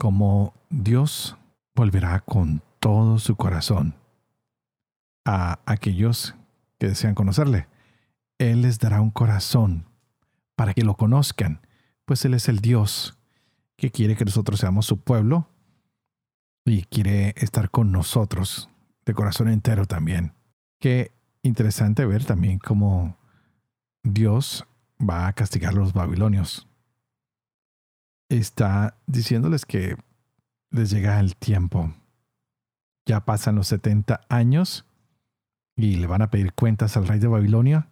como Dios volverá con todo su corazón a aquellos que desean conocerle. Él les dará un corazón para que lo conozcan, pues Él es el Dios que quiere que nosotros seamos su pueblo y quiere estar con nosotros de corazón entero también. Qué interesante ver también cómo Dios va a castigar a los babilonios está diciéndoles que les llega el tiempo. Ya pasan los 70 años y le van a pedir cuentas al rey de Babilonia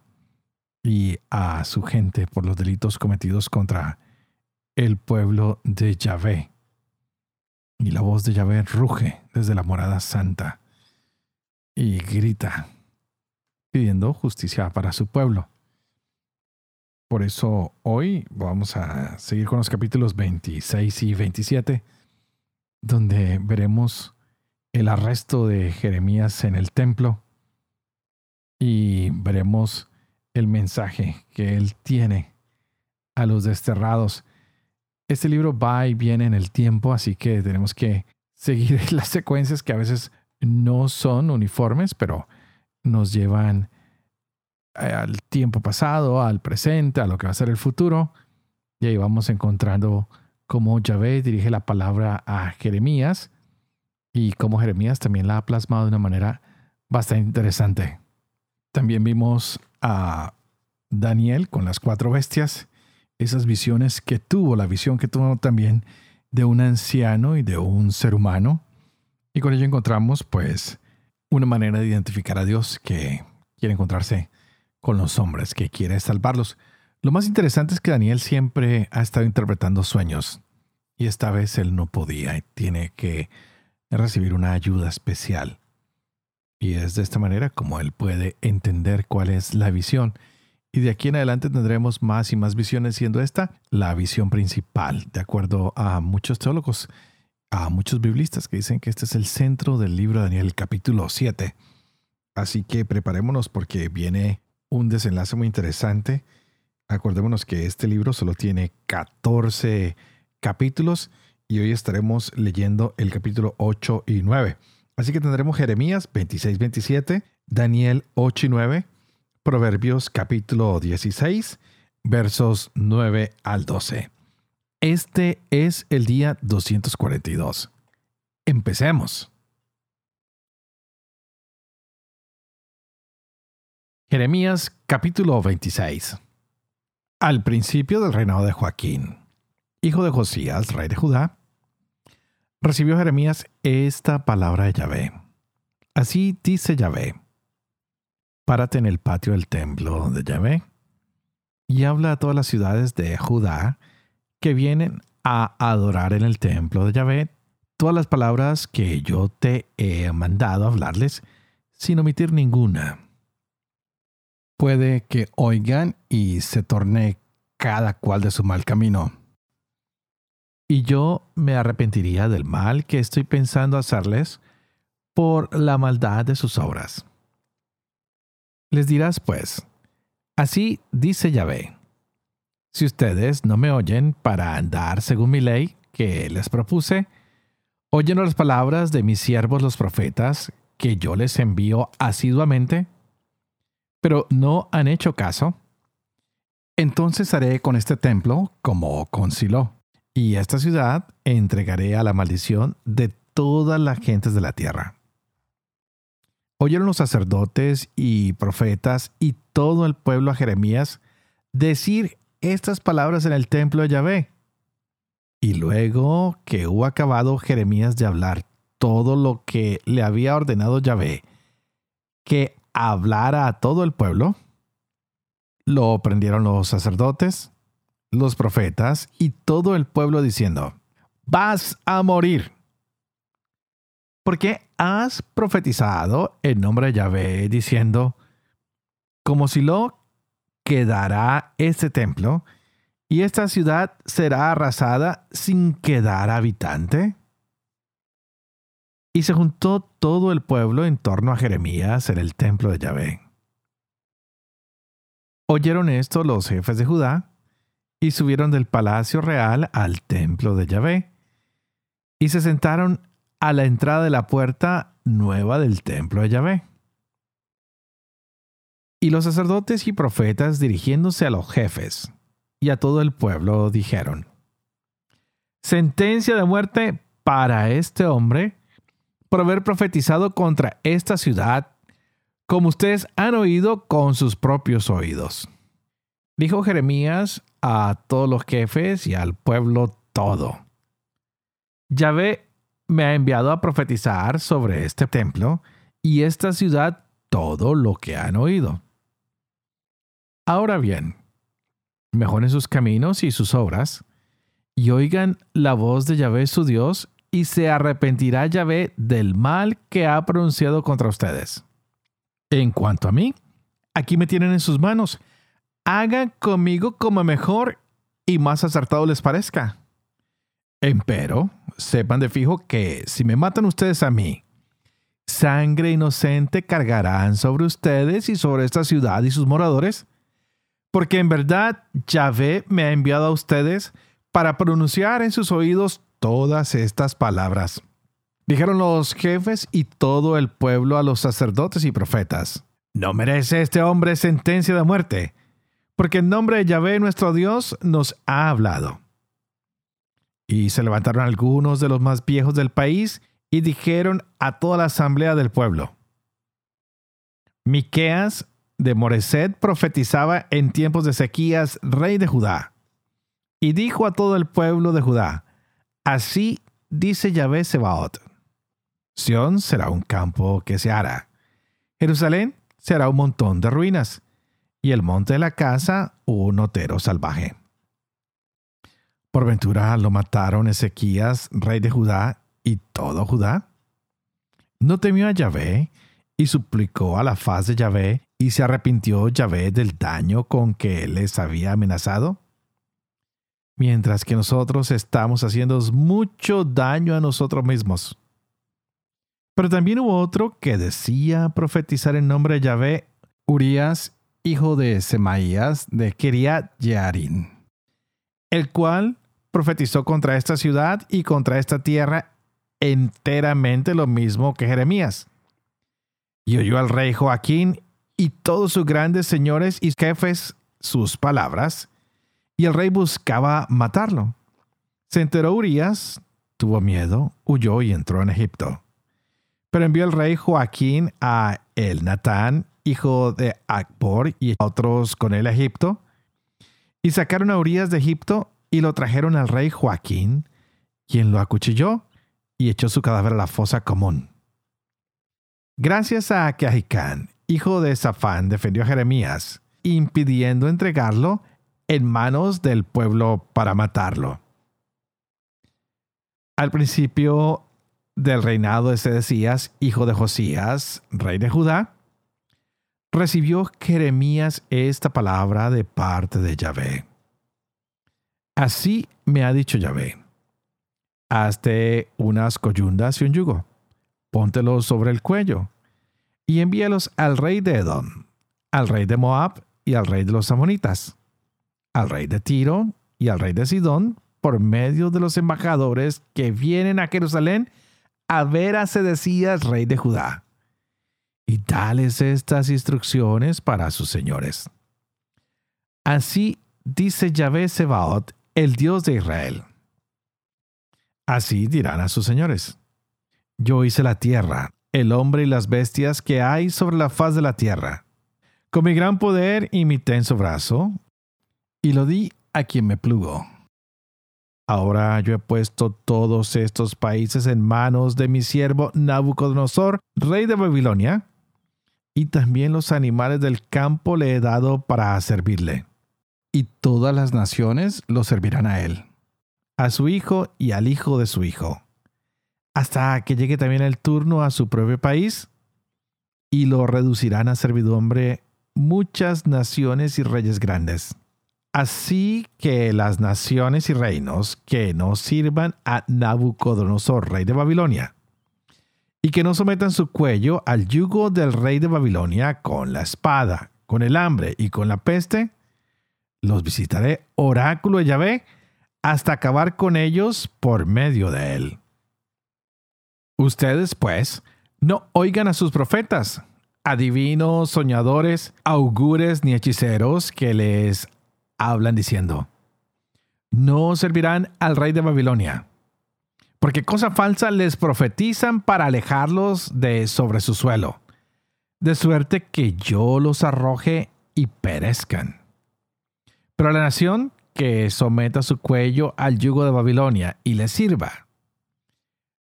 y a su gente por los delitos cometidos contra el pueblo de Yahvé. Y la voz de Yahvé ruge desde la morada santa y grita, pidiendo justicia para su pueblo. Por eso hoy vamos a seguir con los capítulos 26 y 27, donde veremos el arresto de Jeremías en el templo y veremos el mensaje que él tiene a los desterrados. Este libro va y viene en el tiempo, así que tenemos que seguir las secuencias que a veces no son uniformes, pero nos llevan al tiempo pasado, al presente, a lo que va a ser el futuro. Y ahí vamos encontrando cómo Yahvé dirige la palabra a Jeremías y cómo Jeremías también la ha plasmado de una manera bastante interesante. También vimos a Daniel con las cuatro bestias, esas visiones que tuvo, la visión que tuvo también de un anciano y de un ser humano. Y con ello encontramos pues una manera de identificar a Dios que quiere encontrarse con los hombres, que quiere salvarlos. Lo más interesante es que Daniel siempre ha estado interpretando sueños y esta vez él no podía y tiene que recibir una ayuda especial. Y es de esta manera como él puede entender cuál es la visión. Y de aquí en adelante tendremos más y más visiones, siendo esta la visión principal, de acuerdo a muchos teólogos, a muchos biblistas que dicen que este es el centro del libro de Daniel, capítulo 7. Así que preparémonos porque viene un desenlace muy interesante. Acordémonos que este libro solo tiene 14 capítulos y hoy estaremos leyendo el capítulo 8 y 9. Así que tendremos Jeremías 26-27, Daniel 8 y 9, Proverbios capítulo 16, versos 9 al 12. Este es el día 242. Empecemos. Jeremías capítulo 26 Al principio del reinado de Joaquín, hijo de Josías, rey de Judá, recibió Jeremías esta palabra de Yahvé. Así dice Yahvé, párate en el patio del templo de Yahvé y habla a todas las ciudades de Judá que vienen a adorar en el templo de Yahvé todas las palabras que yo te he mandado hablarles sin omitir ninguna puede que oigan y se torne cada cual de su mal camino. Y yo me arrepentiría del mal que estoy pensando hacerles por la maldad de sus obras. Les dirás pues, así dice Yahvé, si ustedes no me oyen para andar según mi ley que les propuse, oyen las palabras de mis siervos los profetas que yo les envío asiduamente, pero no han hecho caso, entonces haré con este templo como con Silo, y esta ciudad entregaré a la maldición de todas las gentes de la tierra. Oyeron los sacerdotes y profetas y todo el pueblo a Jeremías decir estas palabras en el templo de Yahvé. Y luego que hubo acabado Jeremías de hablar todo lo que le había ordenado Yahvé, que hablara a todo el pueblo, lo prendieron los sacerdotes, los profetas y todo el pueblo diciendo, vas a morir. Porque has profetizado en nombre de Yahvé diciendo, como si lo quedará este templo y esta ciudad será arrasada sin quedar habitante. Y se juntó todo el pueblo en torno a Jeremías en el templo de Yahvé. Oyeron esto los jefes de Judá y subieron del palacio real al templo de Yahvé y se sentaron a la entrada de la puerta nueva del templo de Yahvé. Y los sacerdotes y profetas dirigiéndose a los jefes y a todo el pueblo dijeron, Sentencia de muerte para este hombre por haber profetizado contra esta ciudad, como ustedes han oído con sus propios oídos. Dijo Jeremías a todos los jefes y al pueblo todo. Yahvé me ha enviado a profetizar sobre este templo y esta ciudad todo lo que han oído. Ahora bien, mejoren sus caminos y sus obras, y oigan la voz de Yahvé su Dios, y se arrepentirá Yahvé del mal que ha pronunciado contra ustedes. En cuanto a mí, aquí me tienen en sus manos. Hagan conmigo como mejor y más acertado les parezca. Empero, sepan de fijo que si me matan ustedes a mí, sangre inocente cargarán sobre ustedes y sobre esta ciudad y sus moradores, porque en verdad Yahvé me ha enviado a ustedes para pronunciar en sus oídos todas estas palabras. Dijeron los jefes y todo el pueblo a los sacerdotes y profetas, no merece este hombre sentencia de muerte, porque en nombre de Yahvé nuestro Dios nos ha hablado. Y se levantaron algunos de los más viejos del país y dijeron a toda la asamblea del pueblo, Miqueas de Moreset profetizaba en tiempos de Sequías, rey de Judá. Y dijo a todo el pueblo de Judá, Así dice Yahvé Sebaot, Sión será un campo que se hará, Jerusalén será un montón de ruinas, y el monte de la casa un otero salvaje. Por ventura lo mataron Ezequías, rey de Judá, y todo Judá. No temió a Yahvé, y suplicó a la faz de Yahvé, y se arrepintió Yahvé del daño con que les había amenazado? Mientras que nosotros estamos haciendo mucho daño a nosotros mismos. Pero también hubo otro que decía profetizar en nombre de Yahvé, Urias, hijo de Semaías de Kiriat Yearim, el cual profetizó contra esta ciudad y contra esta tierra enteramente lo mismo que Jeremías. Y oyó al rey Joaquín y todos sus grandes señores y jefes sus palabras, y el rey buscaba matarlo. Se enteró Urias, tuvo miedo, huyó y entró en Egipto. Pero envió el rey Joaquín a el Natán, hijo de Akbor, y otros con él a Egipto, y sacaron a Urias de Egipto y lo trajeron al rey Joaquín, quien lo acuchilló y echó su cadáver a la fosa común. Gracias a que Ahicán, hijo de Safán, defendió a Jeremías, impidiendo entregarlo en manos del pueblo para matarlo. Al principio del reinado de Sedecías, hijo de Josías, rey de Judá, recibió Jeremías esta palabra de parte de Yahvé. Así me ha dicho Yahvé. Hazte unas coyundas y un yugo póntelos sobre el cuello, y envíalos al rey de Edom, al rey de Moab y al rey de los amonitas, al rey de Tiro y al rey de Sidón, por medio de los embajadores que vienen a Jerusalén a ver a Sedecías, rey de Judá. Y tales estas instrucciones para sus señores. Así dice Yahvé Sebaot, el Dios de Israel. Así dirán a sus señores yo hice la tierra, el hombre y las bestias que hay sobre la faz de la tierra. Con mi gran poder imité en su brazo, y lo di a quien me plugó. Ahora yo he puesto todos estos países en manos de mi siervo Nabucodonosor, rey de Babilonia, y también los animales del campo le he dado para servirle. Y todas las naciones lo servirán a él. a su hijo y al hijo de su hijo, hasta que llegue también el turno a su propio país, y lo reducirán a servidumbre muchas naciones y reyes grandes. Así que las naciones y reinos que no sirvan a Nabucodonosor, rey de Babilonia, y que no sometan su cuello al yugo del rey de Babilonia con la espada, con el hambre y con la peste, los visitaré, oráculo de Yahvé, hasta acabar con ellos por medio de él. Ustedes, pues, no oigan a sus profetas, adivinos, soñadores, augures ni hechiceros que les hablan diciendo, no servirán al rey de Babilonia, porque cosa falsa les profetizan para alejarlos de sobre su suelo, de suerte que yo los arroje y perezcan. Pero la nación que someta su cuello al yugo de Babilonia y le sirva,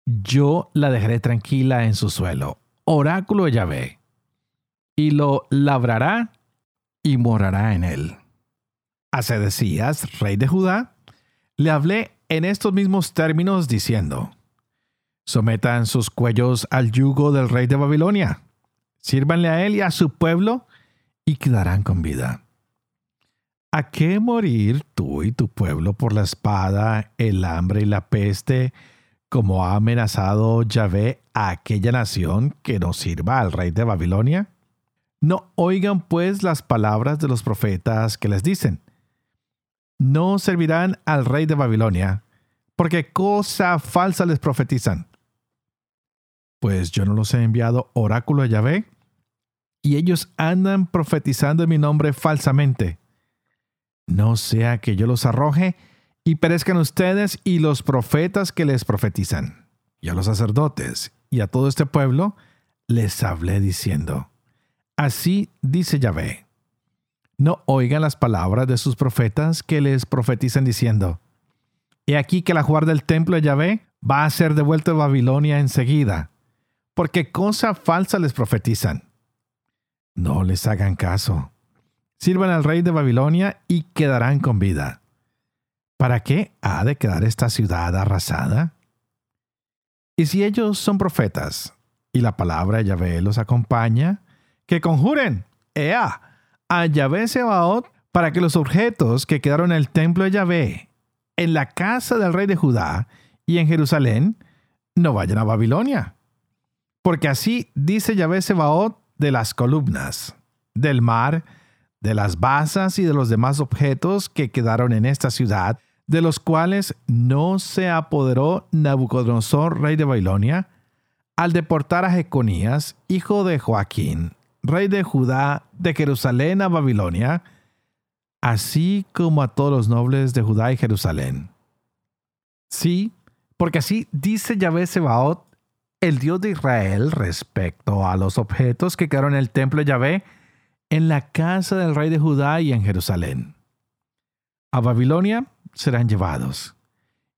yo la dejaré tranquila en su suelo, oráculo de Yahvé, y lo labrará y morará en él. A Sedecías, rey de Judá, le hablé en estos mismos términos diciendo, sometan sus cuellos al yugo del rey de Babilonia, sírvanle a él y a su pueblo y quedarán con vida. ¿A qué morir tú y tu pueblo por la espada, el hambre y la peste, como ha amenazado Yahvé a aquella nación que no sirva al rey de Babilonia? No oigan pues las palabras de los profetas que les dicen, no servirán al rey de Babilonia, porque cosa falsa les profetizan. Pues yo no los he enviado oráculo a Yahvé, y ellos andan profetizando en mi nombre falsamente. No sea que yo los arroje y perezcan ustedes y los profetas que les profetizan. Y a los sacerdotes y a todo este pueblo les hablé diciendo, Así dice Yahvé no oigan las palabras de sus profetas que les profetizan diciendo, He aquí que la guarda del templo de Yahvé va a ser devuelto a Babilonia enseguida, porque cosa falsa les profetizan. No les hagan caso. Sirvan al rey de Babilonia y quedarán con vida. ¿Para qué ha de quedar esta ciudad arrasada? Y si ellos son profetas y la palabra de Yahvé los acompaña, que conjuren, ¡Ea! A Yahvé Sebaot para que los objetos que quedaron en el templo de Yahvé, en la casa del rey de Judá y en Jerusalén, no vayan a Babilonia. Porque así dice Yahvé Sebaot de las columnas, del mar, de las basas y de los demás objetos que quedaron en esta ciudad, de los cuales no se apoderó Nabucodonosor, rey de Babilonia, al deportar a Jeconías, hijo de Joaquín, rey de Judá, de Jerusalén a Babilonia, así como a todos los nobles de Judá y Jerusalén. Sí, porque así dice Yahvé Sebaot, el Dios de Israel, respecto a los objetos que quedaron en el templo de Yahvé, en la casa del rey de Judá y en Jerusalén. A Babilonia serán llevados,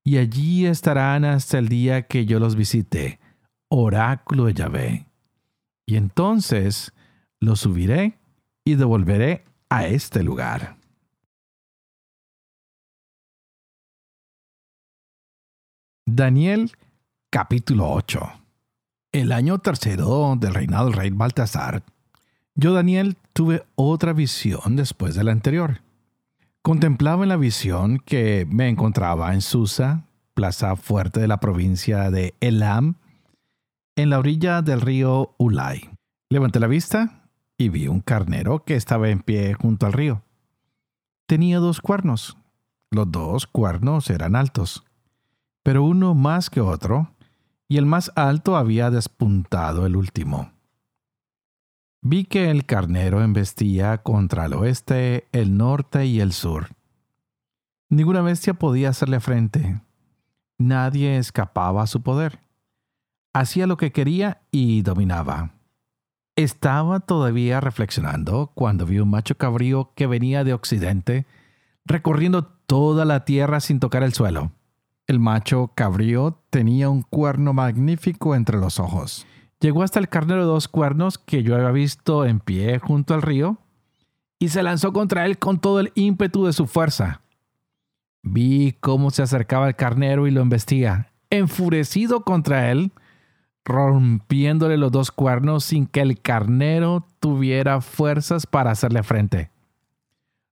y allí estarán hasta el día que yo los visite, oráculo de Yahvé. Y entonces lo subiré y devolveré a este lugar. Daniel capítulo 8 El año tercero del reinado del rey Baltasar, yo Daniel tuve otra visión después de la anterior. Contemplaba en la visión que me encontraba en Susa, plaza fuerte de la provincia de Elam, en la orilla del río Ulay. Levanté la vista y vi un carnero que estaba en pie junto al río. Tenía dos cuernos. Los dos cuernos eran altos, pero uno más que otro, y el más alto había despuntado el último. Vi que el carnero embestía contra el oeste, el norte y el sur. Ninguna bestia podía hacerle frente. Nadie escapaba a su poder. Hacía lo que quería y dominaba. Estaba todavía reflexionando cuando vi un macho cabrío que venía de occidente, recorriendo toda la tierra sin tocar el suelo. El macho cabrío tenía un cuerno magnífico entre los ojos. Llegó hasta el carnero de dos cuernos que yo había visto en pie junto al río y se lanzó contra él con todo el ímpetu de su fuerza. Vi cómo se acercaba el carnero y lo embestía, enfurecido contra él, rompiéndole los dos cuernos sin que el carnero tuviera fuerzas para hacerle frente.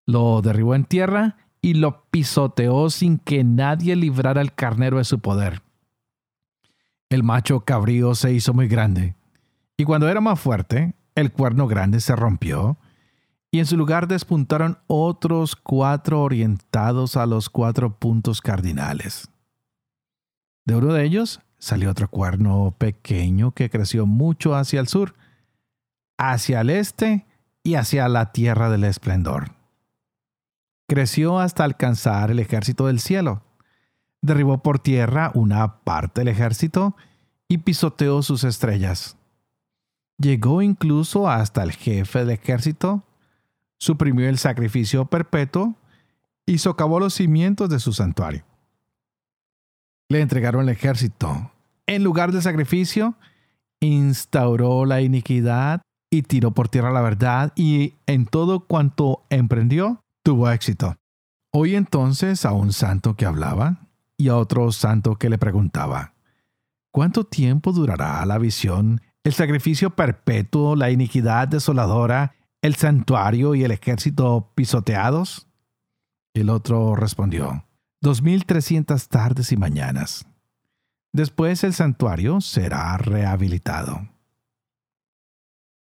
Lo derribó en tierra y lo pisoteó sin que nadie librara al carnero de su poder. El macho cabrío se hizo muy grande, y cuando era más fuerte, el cuerno grande se rompió, y en su lugar despuntaron otros cuatro orientados a los cuatro puntos cardinales. De uno de ellos salió otro cuerno pequeño que creció mucho hacia el sur, hacia el este y hacia la tierra del esplendor. Creció hasta alcanzar el ejército del cielo. Derribó por tierra una parte del ejército y pisoteó sus estrellas. Llegó incluso hasta el jefe del ejército, suprimió el sacrificio perpetuo y socavó los cimientos de su santuario. Le entregaron el ejército. En lugar del sacrificio, instauró la iniquidad y tiró por tierra la verdad y en todo cuanto emprendió, tuvo éxito. Oí entonces a un santo que hablaba y a otro santo que le preguntaba, ¿cuánto tiempo durará la visión el sacrificio perpetuo, la iniquidad desoladora, el santuario y el ejército pisoteados? El otro respondió, dos mil trescientas tardes y mañanas. Después el santuario será rehabilitado.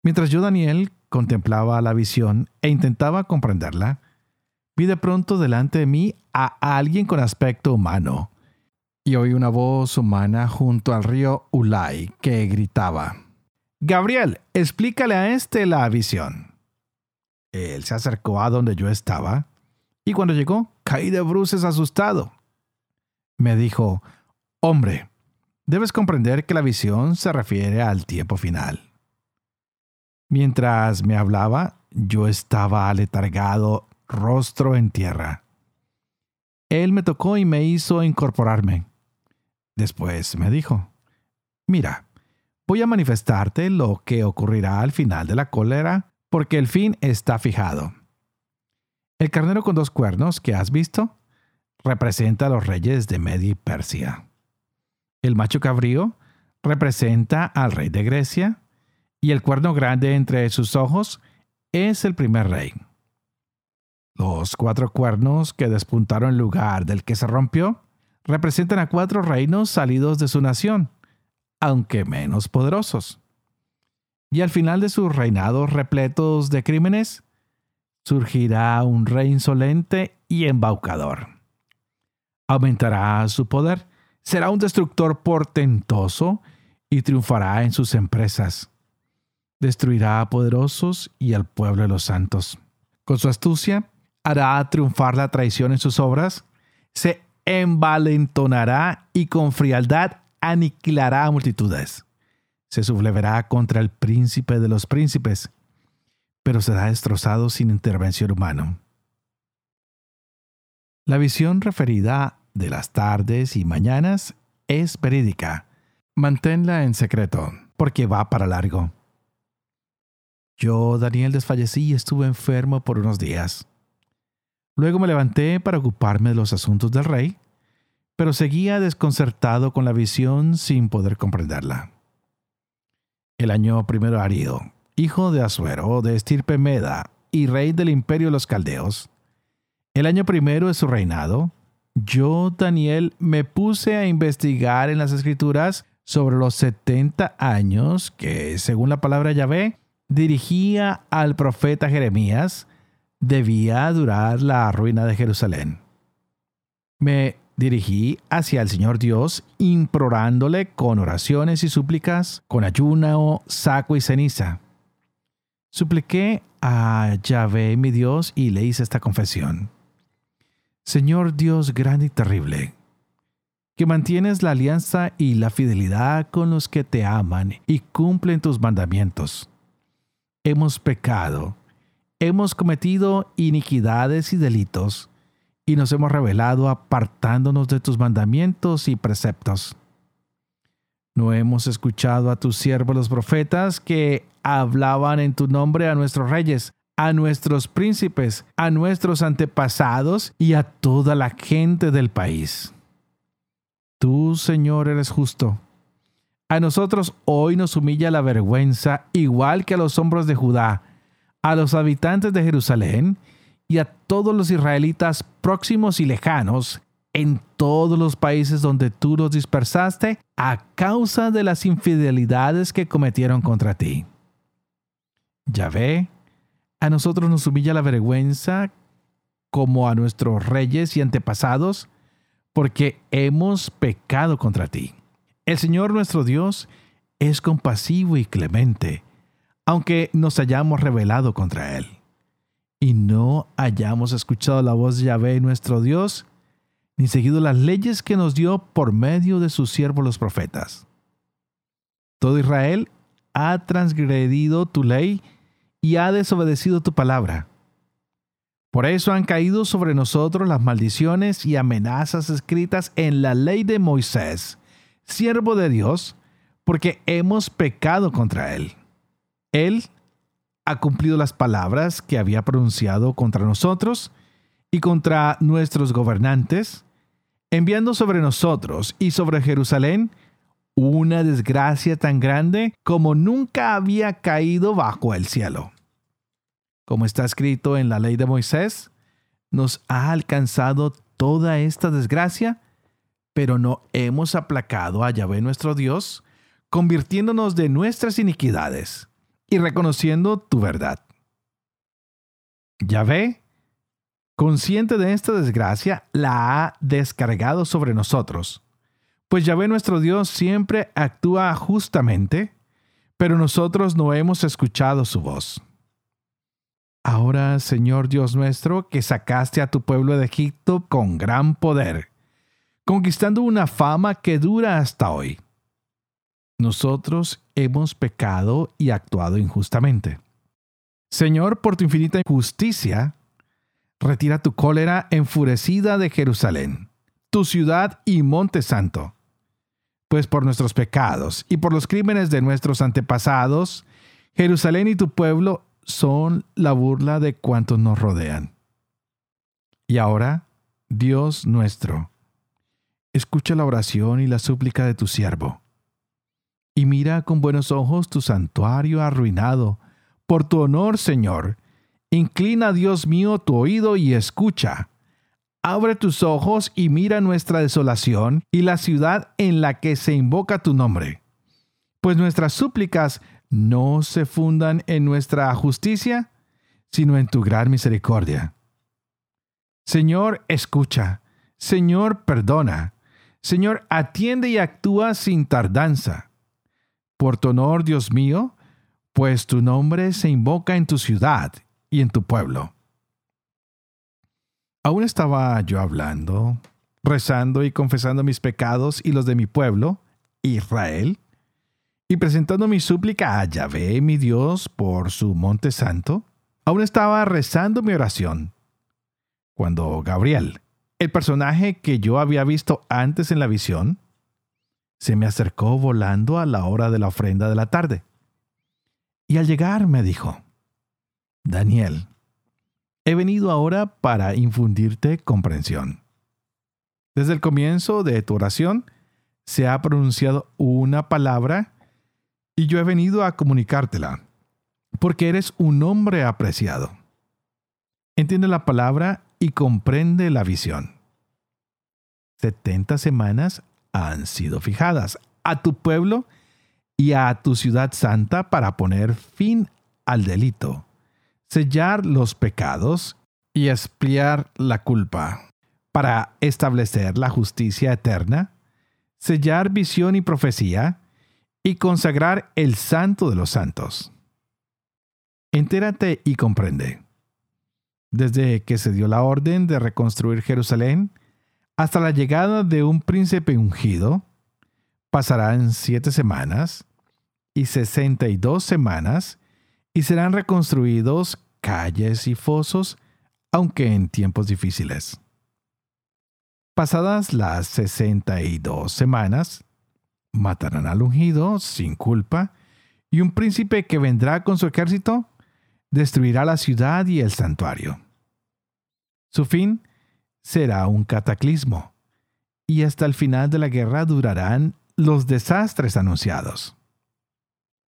Mientras yo, Daniel, contemplaba la visión e intentaba comprenderla, vi de pronto delante de mí a alguien con aspecto humano, y oí una voz humana junto al río Ulay que gritaba, Gabriel, explícale a este la visión. Él se acercó a donde yo estaba, y cuando llegó, caí de bruces asustado. Me dijo, Hombre, debes comprender que la visión se refiere al tiempo final. Mientras me hablaba, yo estaba aletargado, rostro en tierra. Él me tocó y me hizo incorporarme. Después me dijo, mira, voy a manifestarte lo que ocurrirá al final de la cólera, porque el fin está fijado. El carnero con dos cuernos que has visto representa a los reyes de Media Persia. El macho cabrío representa al rey de Grecia, y el cuerno grande entre sus ojos es el primer rey. Los cuatro cuernos que despuntaron en lugar del que se rompió representan a cuatro reinos salidos de su nación, aunque menos poderosos. Y al final de sus reinados repletos de crímenes, surgirá un rey insolente y embaucador. Aumentará su poder, será un destructor portentoso y triunfará en sus empresas. Destruirá a poderosos y al pueblo de los santos. Con su astucia, hará triunfar la traición en sus obras, se envalentonará y con frialdad aniquilará a multitudes. Se sublevará contra el príncipe de los príncipes, pero será destrozado sin intervención humana. La visión referida de las tardes y mañanas es verídica. Manténla en secreto, porque va para largo. Yo, Daniel, desfallecí y estuve enfermo por unos días. Luego me levanté para ocuparme de los asuntos del rey, pero seguía desconcertado con la visión sin poder comprenderla. El año primero Arido, hijo de Asuero, de estirpe Meda y rey del imperio de los caldeos, el año primero de su reinado, yo, Daniel, me puse a investigar en las escrituras sobre los 70 años que, según la palabra Yahvé, dirigía al profeta Jeremías debía durar la ruina de Jerusalén. Me dirigí hacia el Señor Dios, implorándole con oraciones y súplicas, con ayuno, saco y ceniza. Supliqué a Yahvé mi Dios y le hice esta confesión. Señor Dios grande y terrible, que mantienes la alianza y la fidelidad con los que te aman y cumplen tus mandamientos. Hemos pecado hemos cometido iniquidades y delitos, y nos hemos revelado apartándonos de tus mandamientos y preceptos. No hemos escuchado a tus siervos los profetas que hablaban en tu nombre a nuestros reyes, a nuestros príncipes, a nuestros antepasados y a toda la gente del país. Tú, Señor, eres justo. A nosotros hoy nos humilla la vergüenza, igual que a los hombros de Judá, a los habitantes de Jerusalén y a todos los israelitas próximos y lejanos en todos los países donde tú los dispersaste a causa de las infidelidades que cometieron contra ti. Yahvé, a nosotros nos humilla la vergüenza como a nuestros reyes y antepasados, porque hemos pecado contra ti. El Señor nuestro Dios es compasivo y clemente, aunque nos hayamos rebelado contra Él, y no hayamos escuchado la voz de Yahvé nuestro Dios, ni seguido las leyes que nos dio por medio de sus siervos los profetas. Todo Israel ha transgredido tu ley y ha desobedecido tu palabra. Por eso han caído sobre nosotros las maldiciones y amenazas escritas en la ley de Moisés, siervo de Dios, porque hemos pecado contra él. Él ha cumplido las palabras que había pronunciado contra nosotros y contra nuestros gobernantes, enviando sobre nosotros y sobre Jerusalén una desgracia tan grande como nunca había caído bajo el cielo. Como está escrito en la ley de Moisés, nos ha alcanzado toda esta desgracia, pero no hemos aplacado a Yahvé nuestro Dios, convirtiéndonos de nuestras iniquidades y reconociendo tu verdad. Yahvé consciente de esta desgracia, la ha descargado sobre nosotros. Pues Yahvé nuestro Dios siempre actúa justamente, pero nosotros no hemos escuchado su voz. Ahora, Señor Dios nuestro, que sacaste a tu pueblo de Egipto con gran poder, conquistando una fama que dura hasta hoy. Nosotros hemos pecado y actuado injustamente. Señor, por tu infinita justicia, retira tu cólera enfurecida de Jerusalén, tu ciudad y monte santo. Pues por nuestros pecados y por los crímenes de nuestros antepasados, Jerusalén y tu pueblo son la burla de cuantos nos rodean. Y ahora, Dios nuestro, escucha la oración y la súplica de tu siervo. Y mira con buenos ojos tu santuario arruinado. Por tu honor, Señor, Inclina, Dios mío, tu oído y escucha. Abre tus ojos y mira nuestra desolación y la ciudad en la que se invoca tu nombre. Pues nuestras súplicas no se fundan en nuestra justicia, sino en tu gran misericordia. Señor, escucha. Señor, perdona. Señor, atiende y actúa sin tardanza. Por tu honor, Dios mío, pues tu nombre se invoca en tu ciudad y en tu pueblo. Aún estaba yo hablando, rezando y confesando mis pecados y los de mi pueblo, Israel, y presentando mi súplica a Yahvé, mi Dios, por su monte santo. Aún estaba rezando mi oración, cuando Gabriel, el personaje que yo había visto antes en la visión, se me acercó volando a la hora de la ofrenda de la tarde. Y al llegar me dijo, Daniel, he venido ahora para infundirte comprensión. Desde el comienzo de tu oración se ha pronunciado una palabra y yo he venido a comunicártela, porque eres un hombre apreciado. Entiende la palabra y comprende la visión. Setenta semanas han sido fijadas a tu pueblo y a tu ciudad santa para poner fin al delito sellar los pecados y expiar la culpa, para establecer la justicia eterna, sellar visión y profecía, y consagrar el santo de los santos. Entérate y comprende. Desde que se dio la orden de reconstruir Jerusalén hasta la llegada de un príncipe ungido, pasarán siete semanas y sesenta y dos semanas y serán reconstruidos calles y fosos, aunque en tiempos difíciles. Pasadas las sesenta y dos semanas, matarán al ungido sin culpa, y un príncipe que vendrá con su ejército destruirá la ciudad y el santuario. Su fin será un cataclismo, y hasta el final de la guerra durarán los desastres anunciados.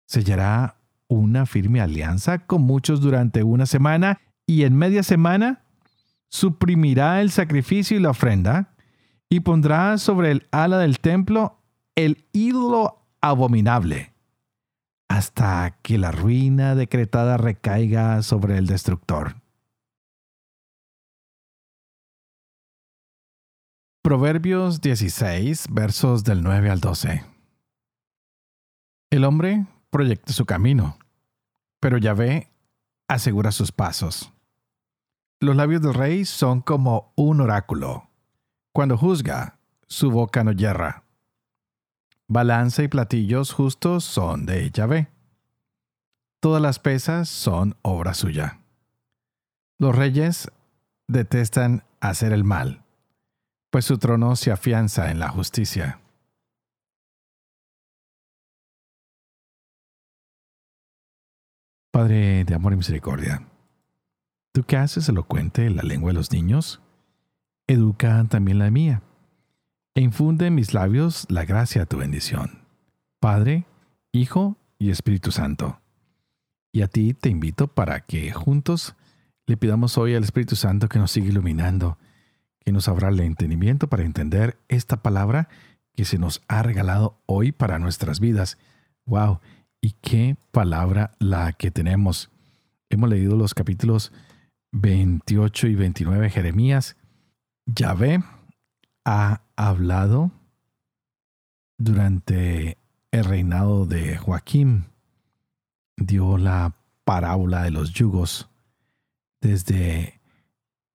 Sellará una firme alianza con muchos durante una semana y en media semana suprimirá el sacrificio y la ofrenda y pondrá sobre el ala del templo el ídolo abominable hasta que la ruina decretada recaiga sobre el destructor. Proverbios 16, versos del 9 al 12. El hombre proyecta su camino, pero Yahvé asegura sus pasos. Los labios del rey son como un oráculo. Cuando juzga, su boca no yerra. Balanza y platillos justos son de Yahvé. Todas las pesas son obra suya. Los reyes detestan hacer el mal, pues su trono se afianza en la justicia. Padre de amor y misericordia, tú que haces elocuente la lengua de los niños, educa también la mía e infunde en mis labios la gracia de tu bendición. Padre, Hijo y Espíritu Santo. Y a ti te invito para que juntos le pidamos hoy al Espíritu Santo que nos siga iluminando, que nos abra el entendimiento para entender esta palabra que se nos ha regalado hoy para nuestras vidas. ¡Wow! Y qué palabra la que tenemos. Hemos leído los capítulos 28 y 29 de Jeremías. Yahvé ha hablado durante el reinado de Joaquín. Dio la parábola de los yugos desde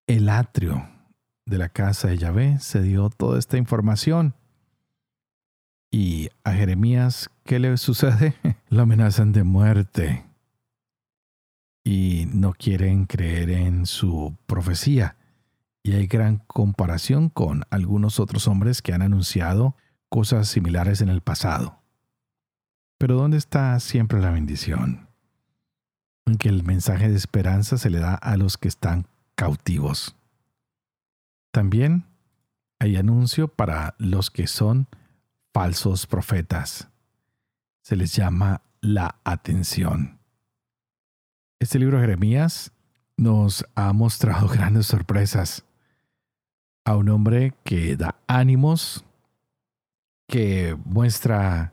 el atrio de la casa de Yahvé. Se dio toda esta información. Y a Jeremías, ¿qué le sucede? Lo amenazan de muerte. Y no quieren creer en su profecía y hay gran comparación con algunos otros hombres que han anunciado cosas similares en el pasado. Pero ¿dónde está siempre la bendición? En que el mensaje de esperanza se le da a los que están cautivos. También hay anuncio para los que son falsos profetas. Se les llama la atención. Este libro de Jeremías nos ha mostrado grandes sorpresas a un hombre que da ánimos, que muestra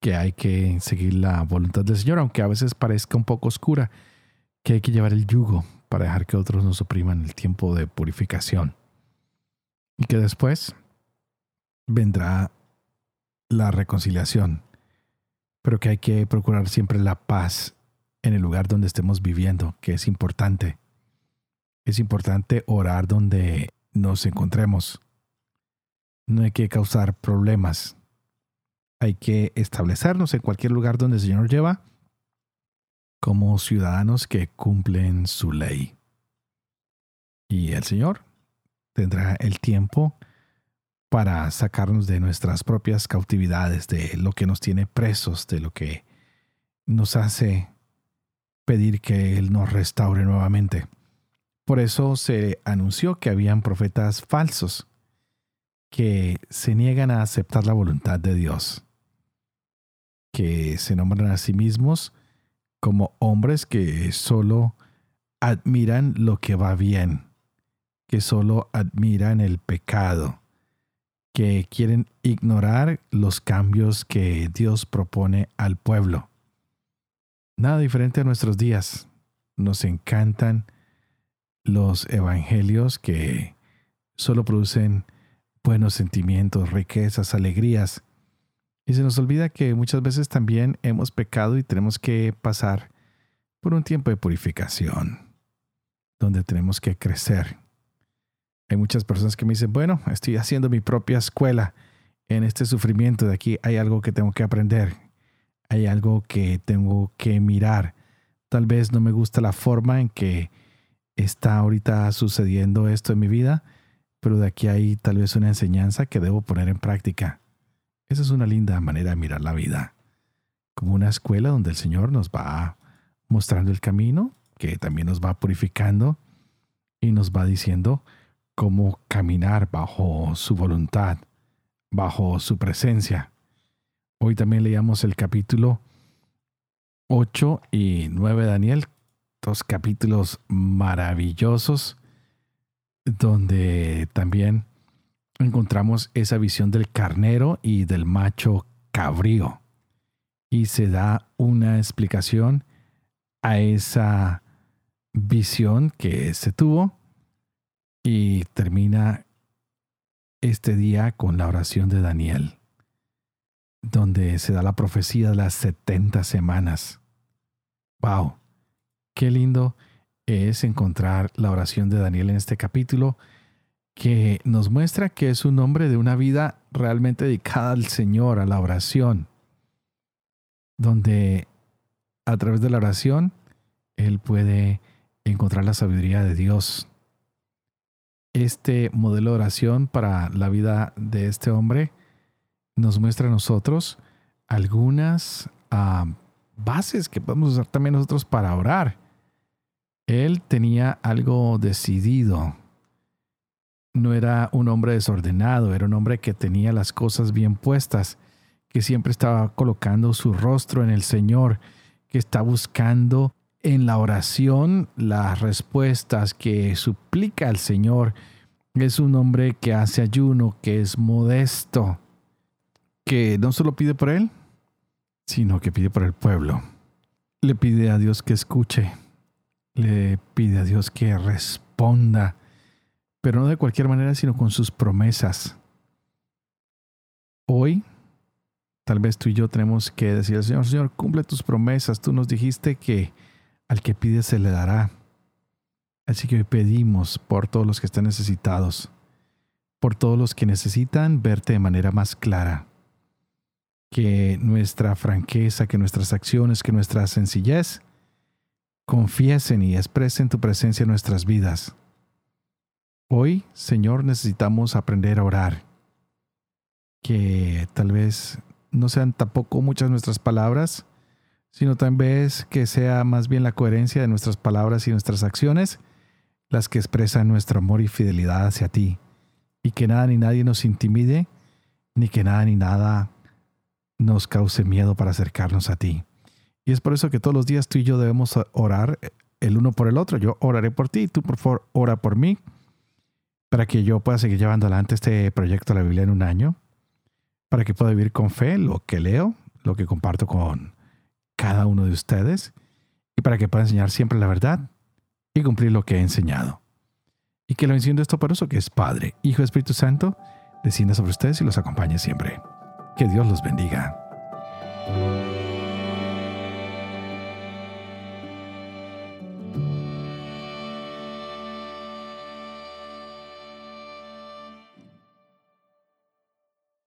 que hay que seguir la voluntad del Señor, aunque a veces parezca un poco oscura, que hay que llevar el yugo para dejar que otros nos opriman el tiempo de purificación. Y que después vendrá la reconciliación, pero que hay que procurar siempre la paz en el lugar donde estemos viviendo, que es importante. Es importante orar donde nos encontremos. No hay que causar problemas. Hay que establecernos en cualquier lugar donde el Señor lleva como ciudadanos que cumplen su ley. Y el Señor tendrá el tiempo para sacarnos de nuestras propias cautividades, de lo que nos tiene presos, de lo que nos hace pedir que Él nos restaure nuevamente. Por eso se anunció que habían profetas falsos que se niegan a aceptar la voluntad de Dios, que se nombran a sí mismos como hombres que solo admiran lo que va bien, que solo admiran el pecado, que quieren ignorar los cambios que Dios propone al pueblo. Nada diferente a nuestros días. Nos encantan los evangelios que solo producen buenos sentimientos, riquezas, alegrías. Y se nos olvida que muchas veces también hemos pecado y tenemos que pasar por un tiempo de purificación, donde tenemos que crecer. Hay muchas personas que me dicen, bueno, estoy haciendo mi propia escuela en este sufrimiento, de aquí hay algo que tengo que aprender, hay algo que tengo que mirar. Tal vez no me gusta la forma en que está ahorita sucediendo esto en mi vida, pero de aquí hay tal vez una enseñanza que debo poner en práctica. Esa es una linda manera de mirar la vida, como una escuela donde el Señor nos va mostrando el camino, que también nos va purificando y nos va diciendo cómo caminar bajo su voluntad, bajo su presencia. Hoy también leíamos el capítulo 8 y 9 de Daniel, dos capítulos maravillosos donde también encontramos esa visión del carnero y del macho cabrío. Y se da una explicación a esa visión que se tuvo y termina este día con la oración de Daniel, donde se da la profecía de las 70 semanas. ¡Wow! Qué lindo es encontrar la oración de Daniel en este capítulo que nos muestra que es un hombre de una vida realmente dedicada al Señor, a la oración, donde a través de la oración él puede encontrar la sabiduría de Dios. Este modelo de oración para la vida de este hombre nos muestra a nosotros algunas ah, bases que podemos usar también nosotros para orar. Él tenía algo decidido. No era un hombre desordenado, era un hombre que tenía las cosas bien puestas, que siempre estaba colocando su rostro en el Señor, que está buscando en la oración las respuestas que suplica al Señor. Es un hombre que hace ayuno, que es modesto, que no solo pide por él, sino que pide por el pueblo. Le pide a Dios que escuche, le pide a Dios que responda, pero no de cualquier manera, sino con sus promesas. Hoy, tal vez tú y yo tenemos que decir al Señor, Señor, cumple tus promesas. Tú nos dijiste que al que pide se le dará. Así que hoy pedimos por todos los que están necesitados, por todos los que necesitan verte de manera más clara. Que nuestra franqueza, que nuestras acciones, que nuestra sencillez confiesen y expresen tu presencia en nuestras vidas. Hoy, Señor, necesitamos aprender a orar. Que tal vez no sean tampoco muchas nuestras palabras, sino también que sea más bien la coherencia de nuestras palabras y nuestras acciones las que expresan nuestro amor y fidelidad hacia ti, y que nada ni nadie nos intimide, ni que nada ni nada nos cause miedo para acercarnos a ti. Y es por eso que todos los días tú y yo debemos orar el uno por el otro. Yo oraré por ti, tú por favor ora por mí, para que yo pueda seguir llevando adelante este proyecto de la Biblia en un año, para que pueda vivir con fe lo que leo, lo que comparto con cada uno de ustedes, y para que pueda enseñar siempre la verdad y cumplir lo que he enseñado. Y que la bendición de esto por eso que es Padre, Hijo Espíritu Santo, descienda sobre ustedes y los acompañe siempre. Que Dios los bendiga.